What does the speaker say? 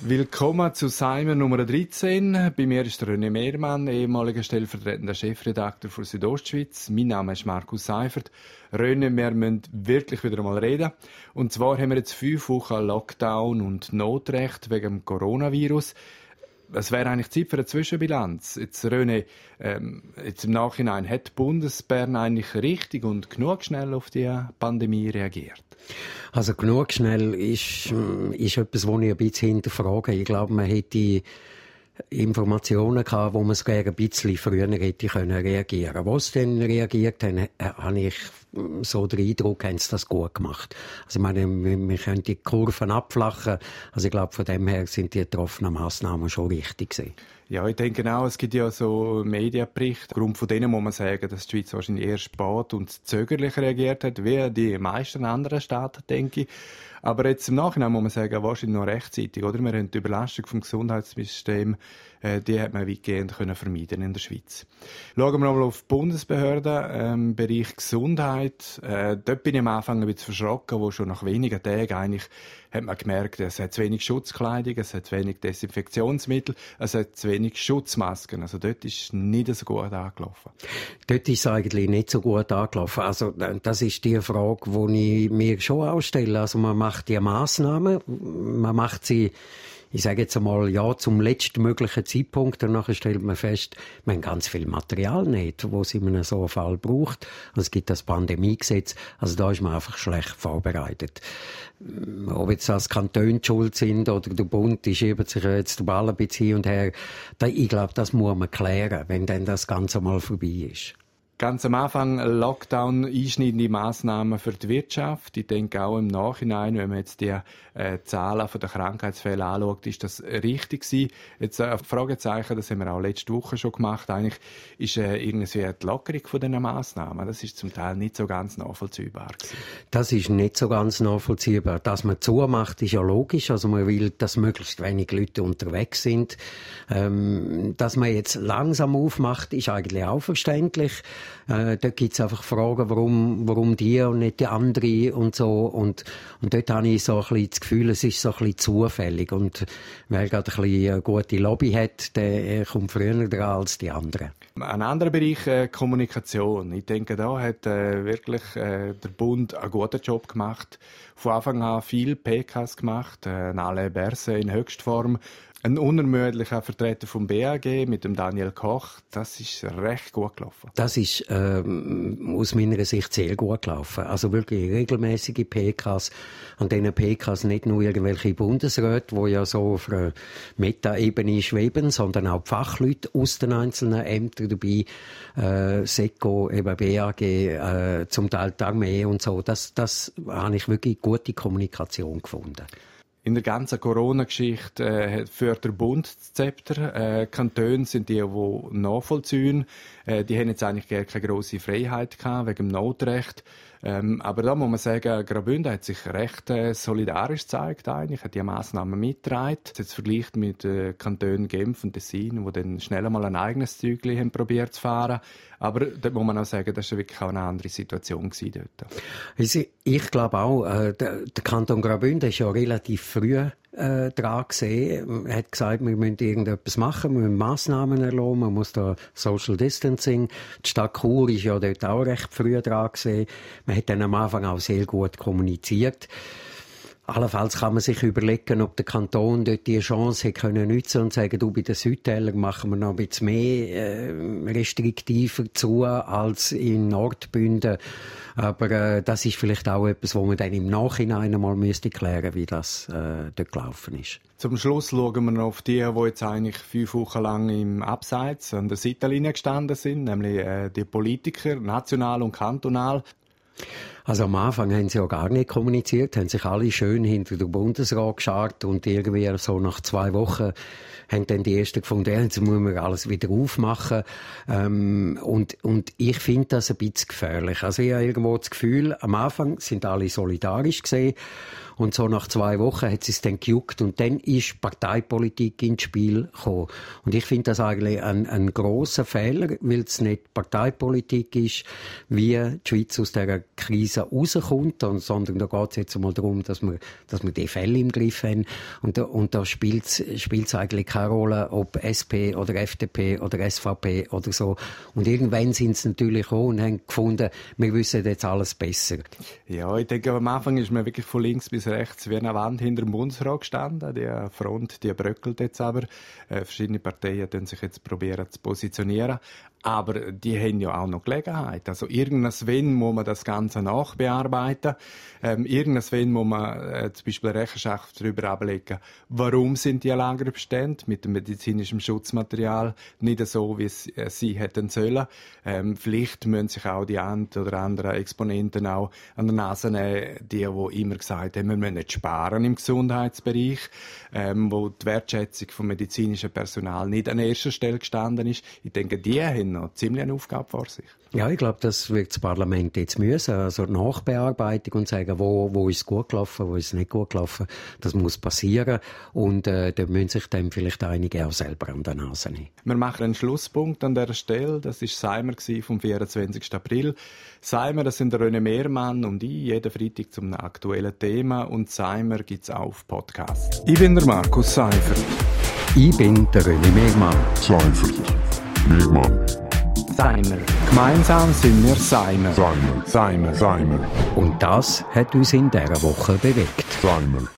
Willkommen zu Seimer Nummer 13. Bei mir ist René Mehrmann, ehemaliger stellvertretender Chefredakteur für Südostschweiz. Mein Name ist Markus Seifert. René, wir müssen wirklich wieder einmal reden. Und zwar haben wir jetzt fünf Wochen Lockdown und Notrecht wegen dem Coronavirus. Es wäre eigentlich Zeit für eine Zwischenbilanz. Jetzt, René, ähm, jetzt im Nachhinein, hat Bundesbern eigentlich richtig und genug schnell auf die Pandemie reagiert? Also genug schnell ist, ist etwas, was ich ein bisschen hinterfrage. Ich glaube, man hätte Informationen gehabt, wo man es ein bisschen früher hätte können reagieren. Was denn reagiert haben, habe ich so den Eindruck, haben sie das gut gemacht. Also ich meine, wir, können die Kurven abflachen. Also ich glaube, von dem her sind die getroffenen Massnahmen schon richtig gewesen. Ja, ich denke auch, es gibt ja so Medienberichte. Aufgrund von denen muss man sagen, dass die Schweiz wahrscheinlich eher spät und zögerlich reagiert hat, wie die meisten anderen Staaten, denke ich. Aber jetzt im Nachhinein muss man sagen, wahrscheinlich noch rechtzeitig, oder? Wir haben die Überlastung vom Gesundheitssystem, äh, die hat man weitgehend können vermeiden in der Schweiz. Schauen wir mal auf die Bundesbehörden, ähm, Bereich Gesundheit. Äh, dort bin ich am Anfang ein bisschen verschrocken, wo schon nach wenigen Tagen eigentlich hat man gemerkt, es hat zu wenig Schutzkleidung, es hat zu wenig Desinfektionsmittel, es hat zu wenig Schutzmasken. Also dort ist nicht so gut angelaufen. Dort ist es eigentlich nicht so gut angelaufen. Also das ist die Frage, die ich mir schon ausstelle. Also man macht die Massnahmen, man macht sie ich sage jetzt einmal, ja, zum letztmöglichen Zeitpunkt. Und nachher stellt man fest, man hat ganz viel Material nicht, wo es in einem so Fall braucht. Und es gibt das Pandemiegesetz. Also da ist man einfach schlecht vorbereitet. Ob jetzt das Kantone schuld sind oder der Bund, die schieben sich jetzt den Ball ein bisschen hin und her. Ich glaube, das muss man klären, wenn dann das Ganze mal vorbei ist. Ganz am Anfang Lockdown, einschneidende Massnahmen für die Wirtschaft. Ich denke auch im Nachhinein, wenn man jetzt die äh, Zahlen von der Krankheitsfälle anschaut, ist das richtig gewesen. Jetzt äh, Fragezeichen, das haben wir auch letzte Woche schon gemacht. Eigentlich ist äh, irgendwie die Lockerung von diesen Massnahmen. Das ist zum Teil nicht so ganz nachvollziehbar gewesen. Das ist nicht so ganz nachvollziehbar. Dass man zumacht, ist ja logisch. Also man will, dass möglichst wenig Leute unterwegs sind. Ähm, dass man jetzt langsam aufmacht, ist eigentlich auch verständlich. Äh, dort es einfach Fragen, warum, warum die und nicht die andere und so. Und, und dort habe ich so ein bisschen das Gefühl, es ist so ein bisschen zufällig. Und wer gerade ein bisschen eine gute Lobby hat, der kommt früher dran als die anderen. Ein anderer Bereich, äh, Kommunikation. Ich denke, da hat äh, wirklich äh, der Bund einen guten Job gemacht. Von Anfang an viel PKs gemacht, äh, alle Berse in Höchstform ein unermüdlicher Vertreter vom BAG mit dem Daniel Koch, das ist recht gut gelaufen. Das ist ähm, aus meiner Sicht sehr gut gelaufen. Also wirklich regelmäßige PKs. An diesen PKs nicht nur irgendwelche Bundesräte, wo ja so auf einer Meta-Ebene schweben, sondern auch Fachleute aus den einzelnen Ämtern dabei, äh, SECO, eben BAG, äh, zum Teil die Armee und so. Das, das habe ich wirklich gute Kommunikation gefunden in der ganzen Corona-Geschichte äh, führt der Bund das Zepter. Äh, Kantone sind die, die nachvollziehen. Äh, die haben jetzt eigentlich gar keine grosse Freiheit gehabt, wegen dem Notrecht. Ähm, aber da muss man sagen, Graubünden hat sich recht äh, solidarisch gezeigt eigentlich, hat die Massnahmen mitgetragen. Jetzt vergleicht mit äh, Kantonen Genf und Tessin, die dann schnell mal ein eigenes Zügli haben probiert zu fahren. Aber da muss man auch sagen, das war wirklich auch eine andere Situation dort. Ich, ich glaube auch, äh, der, der Kanton Graubünden ist ja relativ früh äh, dran gesehen. Er hat gesagt, wir müssen irgendetwas machen, wir müssen Massnahmen erlauben, man muss da Social Distancing. Die Stadt Chur ist ja dort auch recht früh dran gesehen. Man hat dann am Anfang auch sehr gut kommuniziert. Allenfalls kann man sich überlegen, ob der Kanton dort die Chance hätte können nutzen und sagen, du, bei den Südtälern machen wir noch ein bisschen mehr äh, restriktiver zu als in Nordbünden. Aber äh, das ist vielleicht auch etwas, wo man dann im Nachhinein einmal müsste klären, wie das äh, dort gelaufen ist. Zum Schluss schauen wir noch auf die, die jetzt eigentlich fünf Wochen lang im Abseits an der Seitenlinie gestanden sind, nämlich äh, die Politiker, national und kantonal. Also am Anfang haben sie ja gar nicht kommuniziert, haben sich alle schön hinter der Bundesrat geschart und irgendwie so nach zwei Wochen haben dann die Ersten gefunden, ja, jetzt müssen wir alles wieder aufmachen. Ähm, und, und ich finde das ein bisschen gefährlich. Also ich habe irgendwo das Gefühl, am Anfang sind alle solidarisch gesehen und so nach zwei Wochen hat es dann gejuckt und dann ist Parteipolitik ins Spiel gekommen. Und ich finde das eigentlich ein, ein großer Fehler, weil es nicht Parteipolitik ist, wie die Schweiz aus dieser Krise rauskommt, sondern da geht es jetzt einmal darum, dass wir, dass wir die Fälle im Griff haben. Und da, und da spielt es eigentlich keine Rolle, ob SP oder FDP oder SVP oder so. Und irgendwann sind sie natürlich gekommen und haben gefunden, wir wissen jetzt alles besser. Ja, ich denke, am Anfang ist man wirklich von links bis rechts wie eine Wand hinter dem Bundesrat gestanden. Die Front, die bröckelt jetzt aber. Äh, verschiedene Parteien tun sich jetzt probieren zu positionieren. Aber die haben ja auch noch Gelegenheit. Also irgendwann muss man das Ganze nachbearbeiten. Ähm, irgendwann muss man äh, zum Beispiel Rechenschaft darüber ablegen, warum sind die Lagerbestände mit dem medizinischen Schutzmaterial nicht so, wie es, äh, sie hätten sollen. Ähm, vielleicht müssen sich auch die ein oder anderen Exponenten auch an der Nase nehmen, die, die immer gesagt haben, wir müssen nicht sparen im Gesundheitsbereich, ähm, wo die Wertschätzung vom medizinischen Personal nicht an erster Stelle gestanden ist. Ich denke, die haben haben noch ziemlich eine Aufgabe vor sich. Ja, ich glaube, das wird das Parlament jetzt müssen. Also Nachbearbeitung und sagen, wo, wo ist gut gelaufen, wo ist nicht gut gelaufen. Das muss passieren. Und äh, da müssen sich dann vielleicht einige auch selber an der Nase nehmen. Wir machen einen Schlusspunkt an dieser Stelle. Das war Seimer vom 24. April. Seimer, das sind René Mehrmann und ich, jeden Freitag zum aktuellen Thema. Und Seimer gibt es auch auf Podcast. Ich bin der Markus Seifert. Ich bin der René Mehrmann. Seifert. Mehrmann. Seimer. Gemeinsam sind wir Seimer. Seimer. Seimer. Seimer. Und das hat uns in dieser Woche bewegt. Seimer.